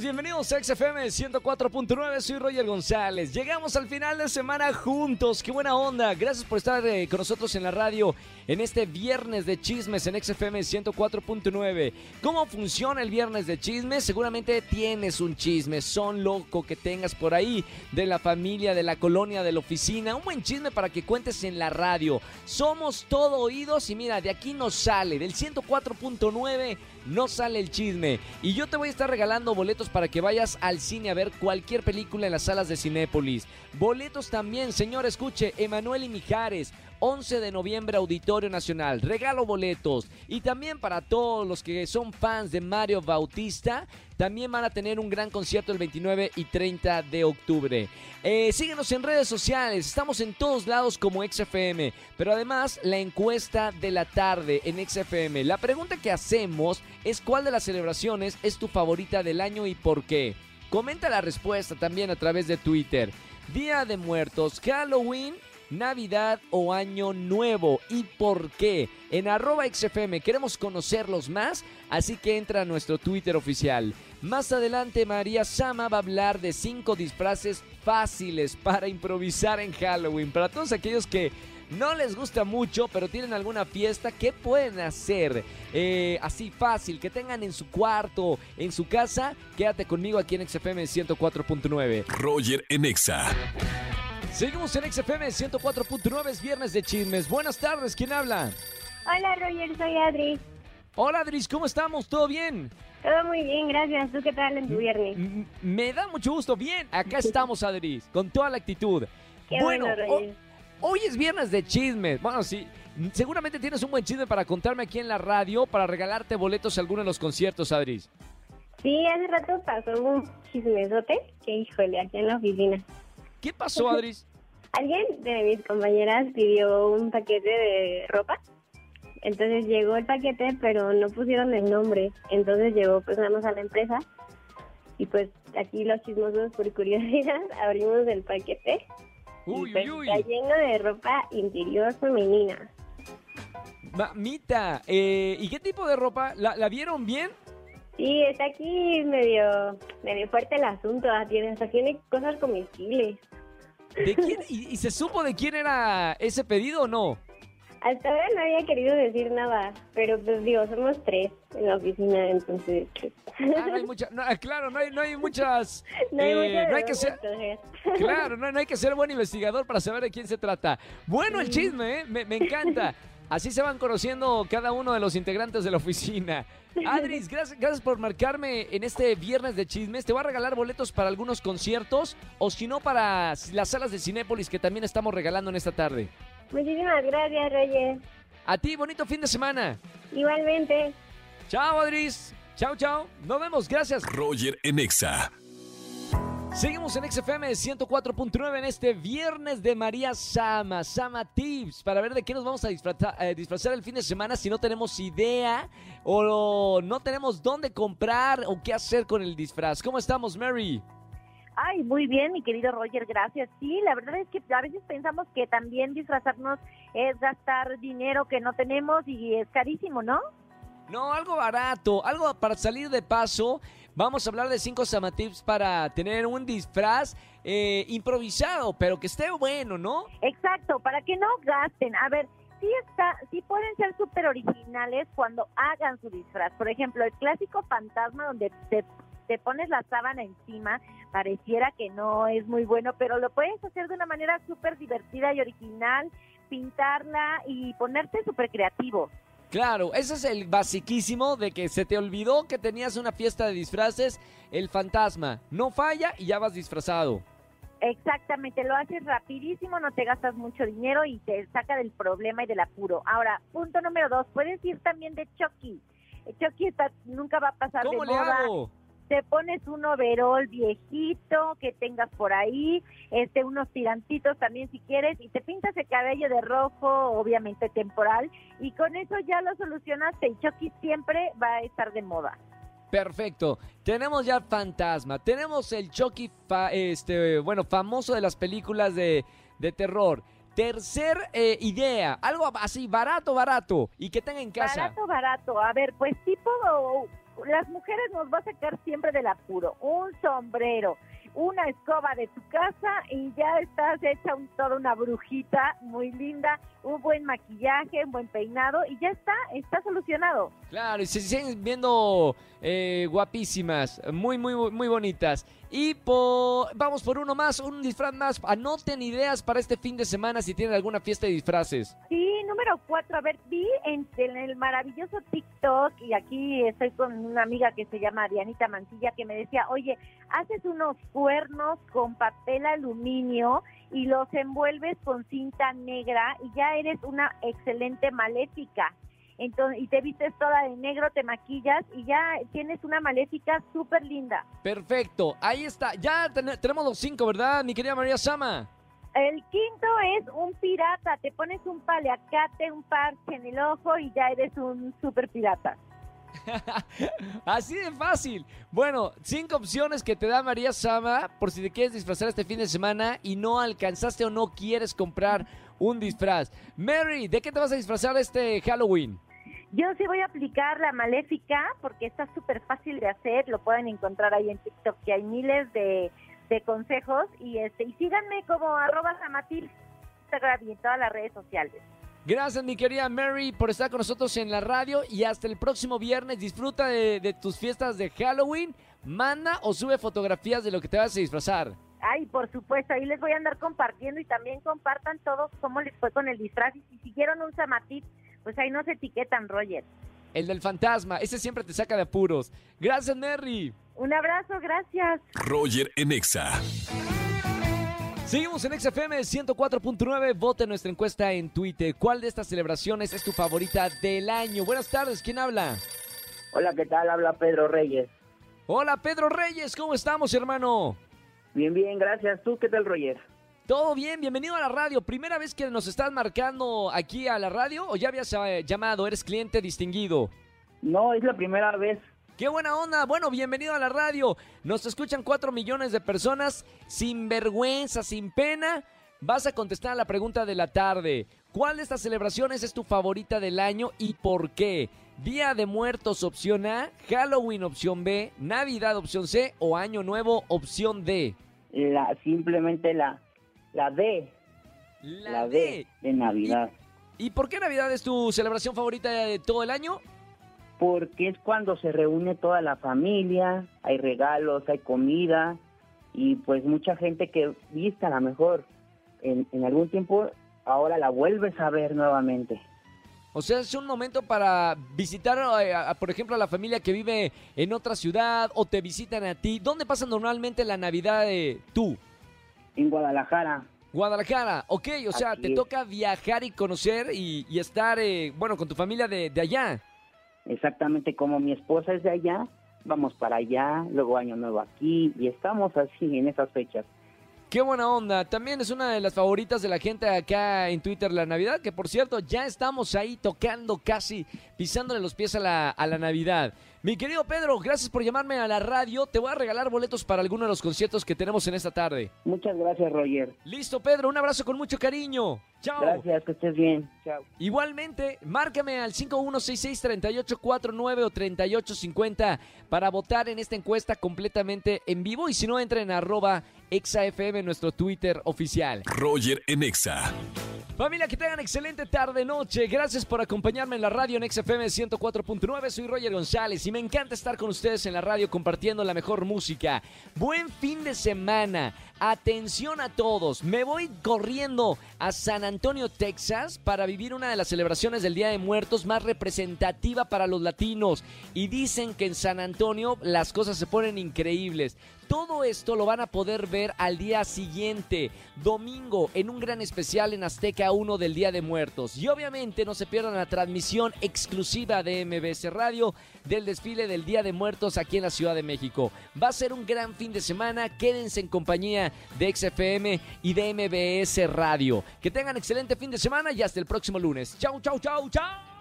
bienvenidos a XFM 104.9, soy Roger González. Llegamos al final de semana juntos, qué buena onda. Gracias por estar eh, con nosotros en la radio en este viernes de chismes en XFM 104.9. ¿Cómo funciona el viernes de chismes? Seguramente tienes un chisme, son loco que tengas por ahí de la familia, de la colonia, de la oficina. Un buen chisme para que cuentes en la radio. Somos todo oídos y mira, de aquí nos sale, del 104.9 no sale el chisme. Y yo te voy a estar regalando boletos para que vayas al cine a ver cualquier película en las salas de Cinépolis. Boletos también, señor, escuche, Emanuel y Mijares. 11 de noviembre Auditorio Nacional. Regalo boletos. Y también para todos los que son fans de Mario Bautista, también van a tener un gran concierto el 29 y 30 de octubre. Eh, síguenos en redes sociales, estamos en todos lados como XFM, pero además la encuesta de la tarde en XFM. La pregunta que hacemos es cuál de las celebraciones es tu favorita del año y por qué. Comenta la respuesta también a través de Twitter. Día de Muertos, Halloween Navidad o Año Nuevo y por qué. En arroba XFM queremos conocerlos más, así que entra a nuestro Twitter oficial. Más adelante María Sama va a hablar de cinco disfraces fáciles para improvisar en Halloween. Para todos aquellos que no les gusta mucho, pero tienen alguna fiesta, ¿qué pueden hacer? Eh, así fácil, que tengan en su cuarto, en su casa. Quédate conmigo aquí en XFM 104.9. Roger en Exa. Seguimos en XFM 104.9, es viernes de chismes. Buenas tardes, ¿quién habla? Hola Roger, soy Adri. Hola Adris, ¿cómo estamos? ¿Todo bien? Todo muy bien, gracias. ¿Tú qué tal en tu viernes? M- me da mucho gusto. Bien, acá estamos Adris, con toda la actitud. Qué bueno, Roger. ho- hoy es viernes de chismes. Bueno, sí, seguramente tienes un buen chisme para contarme aquí en la radio para regalarte boletos a alguno de los conciertos, Adris. Sí, hace rato pasó un chismesote que, híjole, aquí en la oficina. ¿Qué pasó, Adris? Alguien de mis compañeras pidió un paquete de ropa. Entonces llegó el paquete, pero no pusieron el nombre. Entonces llegó pues nada más a la empresa. Y pues aquí los chismosos por curiosidad abrimos el paquete. Uy, y pues, uy, uy. está lleno de ropa interior femenina. Mamita, eh, ¿y qué tipo de ropa? ¿La, la vieron bien? Sí, está aquí medio, medio fuerte el asunto. ah, Tiene, hasta tiene cosas comestibles. ¿De quién? ¿Y, y se supo de quién era ese pedido o no? Hasta ahora no había querido decir nada, pero pues digo, somos tres en la oficina, entonces pues, Ah, no hay mucha, no, ah, claro, no hay, no hay muchas. no hay eh, mucho de no hay que ser, escoger. claro, no, no hay que ser buen investigador para saber de quién se trata. Bueno, el chisme, ¿eh? me, me encanta. Así se van conociendo cada uno de los integrantes de la oficina. Adris, gracias, gracias por marcarme en este viernes de chismes. Te voy a regalar boletos para algunos conciertos o si no para las salas de Cinépolis que también estamos regalando en esta tarde. Muchísimas gracias, Roger. A ti, bonito fin de semana. Igualmente. Chao, Adris. Chao, chao. Nos vemos. Gracias. Roger en Exa. Seguimos en XFM 104.9 en este viernes de María Sama, Sama Tips, para ver de qué nos vamos a disfrazar, eh, disfrazar el fin de semana si no tenemos idea o no tenemos dónde comprar o qué hacer con el disfraz. ¿Cómo estamos, Mary? Ay, muy bien, mi querido Roger, gracias. Sí, la verdad es que a veces pensamos que también disfrazarnos es gastar dinero que no tenemos y es carísimo, ¿no? No, algo barato, algo para salir de paso. Vamos a hablar de cinco Sama Tips para tener un disfraz eh, improvisado, pero que esté bueno, ¿no? Exacto, para que no gasten. A ver, sí está, sí pueden ser súper originales cuando hagan su disfraz. Por ejemplo, el clásico fantasma donde te, te pones la sábana encima, pareciera que no es muy bueno, pero lo puedes hacer de una manera súper divertida y original, pintarla y ponerte súper creativo. Claro, ese es el basiquísimo de que se te olvidó que tenías una fiesta de disfraces, el fantasma. No falla y ya vas disfrazado. Exactamente, lo haces rapidísimo, no te gastas mucho dinero y te saca del problema y del apuro. Ahora, punto número dos, puedes ir también de Chucky. Chucky está, nunca va a pasar ¿Cómo de le moda. hago? Te pones un overol viejito que tengas por ahí, este, unos tirantitos también si quieres, y te pintas el cabello de rojo, obviamente temporal, y con eso ya lo solucionaste. Y Chucky siempre va a estar de moda. Perfecto. Tenemos ya Fantasma. Tenemos el Chucky, fa- este, bueno, famoso de las películas de, de terror. Tercer eh, idea, algo así, barato, barato, y que tenga en casa. Barato, barato. A ver, pues tipo, las mujeres nos va a sacar siempre del apuro. Un sombrero, una escoba de tu casa y ya estás hecha un, toda una brujita muy linda, un buen maquillaje, un buen peinado y ya está, está solucionado. Claro, y se siguen viendo eh, guapísimas, muy, muy, muy bonitas. Y po- vamos por uno más, un disfraz más. Anoten ideas para este fin de semana si tienen alguna fiesta de disfraces. Sí, número cuatro. A ver, vi en, en el maravilloso TikTok y aquí estoy con una amiga que se llama Dianita Mancilla que me decía, oye, haces unos cuernos con papel aluminio y los envuelves con cinta negra y ya eres una excelente maléfica. Entonces, y te vistes toda de negro, te maquillas y ya tienes una maléfica súper linda. Perfecto, ahí está. Ya ten- tenemos los cinco, ¿verdad, mi querida María Sama? El quinto es un pirata, te pones un paliacate, un parche en el ojo y ya eres un super pirata. Así de fácil. Bueno, cinco opciones que te da María Sama por si te quieres disfrazar este fin de semana y no alcanzaste o no quieres comprar un disfraz. Mary, ¿de qué te vas a disfrazar este Halloween? Yo sí voy a aplicar la maléfica porque está súper fácil de hacer, lo pueden encontrar ahí en TikTok, que hay miles de, de consejos y este y síganme como arroba samatil Instagram y en todas las redes sociales. Gracias, mi querida Mary, por estar con nosotros en la radio y hasta el próximo viernes. Disfruta de, de tus fiestas de Halloween. Manda o sube fotografías de lo que te vas a disfrazar. Ay, por supuesto, ahí les voy a andar compartiendo y también compartan todos cómo les fue con el disfraz y si siguieron un samatil, pues ahí no se etiquetan, Roger. El del fantasma, ese siempre te saca de apuros. Gracias, Mary. Un abrazo, gracias. Roger en Exa. Seguimos en XFM 104.9. Vote nuestra encuesta en Twitter. ¿Cuál de estas celebraciones es tu favorita del año? Buenas tardes, ¿quién habla? Hola, ¿qué tal? Habla Pedro Reyes. Hola, Pedro Reyes, ¿cómo estamos, hermano? Bien, bien, gracias. ¿Tú qué tal, Roger? Todo bien, bienvenido a la radio. ¿Primera vez que nos estás marcando aquí a la radio o ya habías eh, llamado? ¿Eres cliente distinguido? No, es la primera vez. ¡Qué buena onda! Bueno, bienvenido a la radio. Nos escuchan 4 millones de personas sin vergüenza, sin pena. Vas a contestar a la pregunta de la tarde. ¿Cuál de estas celebraciones es tu favorita del año y por qué? Día de Muertos, opción A. Halloween, opción B. Navidad, opción C. O Año Nuevo, opción D. La, simplemente la, la D, La, la D. D de Navidad. ¿Y por qué Navidad es tu celebración favorita de todo el año? Porque es cuando se reúne toda la familia, hay regalos, hay comida y pues mucha gente que viste a lo mejor en, en algún tiempo, ahora la vuelves a ver nuevamente. O sea, es un momento para visitar, eh, a- a, por ejemplo, a la familia que vive en otra ciudad o te visitan a ti. ¿Dónde pasa normalmente la Navidad de tú? En Guadalajara, Guadalajara, ok, o sea, te toca viajar y conocer y, y estar, eh, bueno, con tu familia de, de allá. exactamente como mi esposa es de allá, vamos para allá, luego Año Nuevo aquí y estamos así en esas fechas. Qué buena onda. También es una de las favoritas de la gente acá en Twitter la Navidad, que por cierto ya estamos ahí tocando casi, pisándole los pies a la, a la Navidad. Mi querido Pedro, gracias por llamarme a la radio. Te voy a regalar boletos para alguno de los conciertos que tenemos en esta tarde. Muchas gracias, Roger. Listo, Pedro, un abrazo con mucho cariño. Chao. Gracias, que estés bien. Chao. Igualmente, márcame al 5166-3849 o 3850 para votar en esta encuesta completamente en vivo y si no, entra en arroba exafm, nuestro Twitter oficial. Roger en Exa. Familia, que tengan excelente tarde, noche. Gracias por acompañarme en la radio en XFM 104.9. Soy Roger González y me encanta estar con ustedes en la radio compartiendo la mejor música. Buen fin de semana. Atención a todos. Me voy corriendo a San Antonio, Texas, para vivir una de las celebraciones del Día de Muertos más representativa para los latinos. Y dicen que en San Antonio las cosas se ponen increíbles. Todo esto lo van a poder ver al día siguiente, domingo, en un gran especial en Azteca 1 del Día de Muertos. Y obviamente no se pierdan la transmisión exclusiva de MBS Radio del desfile del Día de Muertos aquí en la Ciudad de México. Va a ser un gran fin de semana, quédense en compañía de XFM y de MBS Radio. Que tengan excelente fin de semana y hasta el próximo lunes. Chau, chau, chau, chau.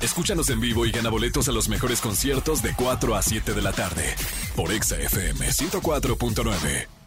Escúchanos en vivo y gana boletos a los mejores conciertos de 4 a 7 de la tarde por Exa FM 104.9.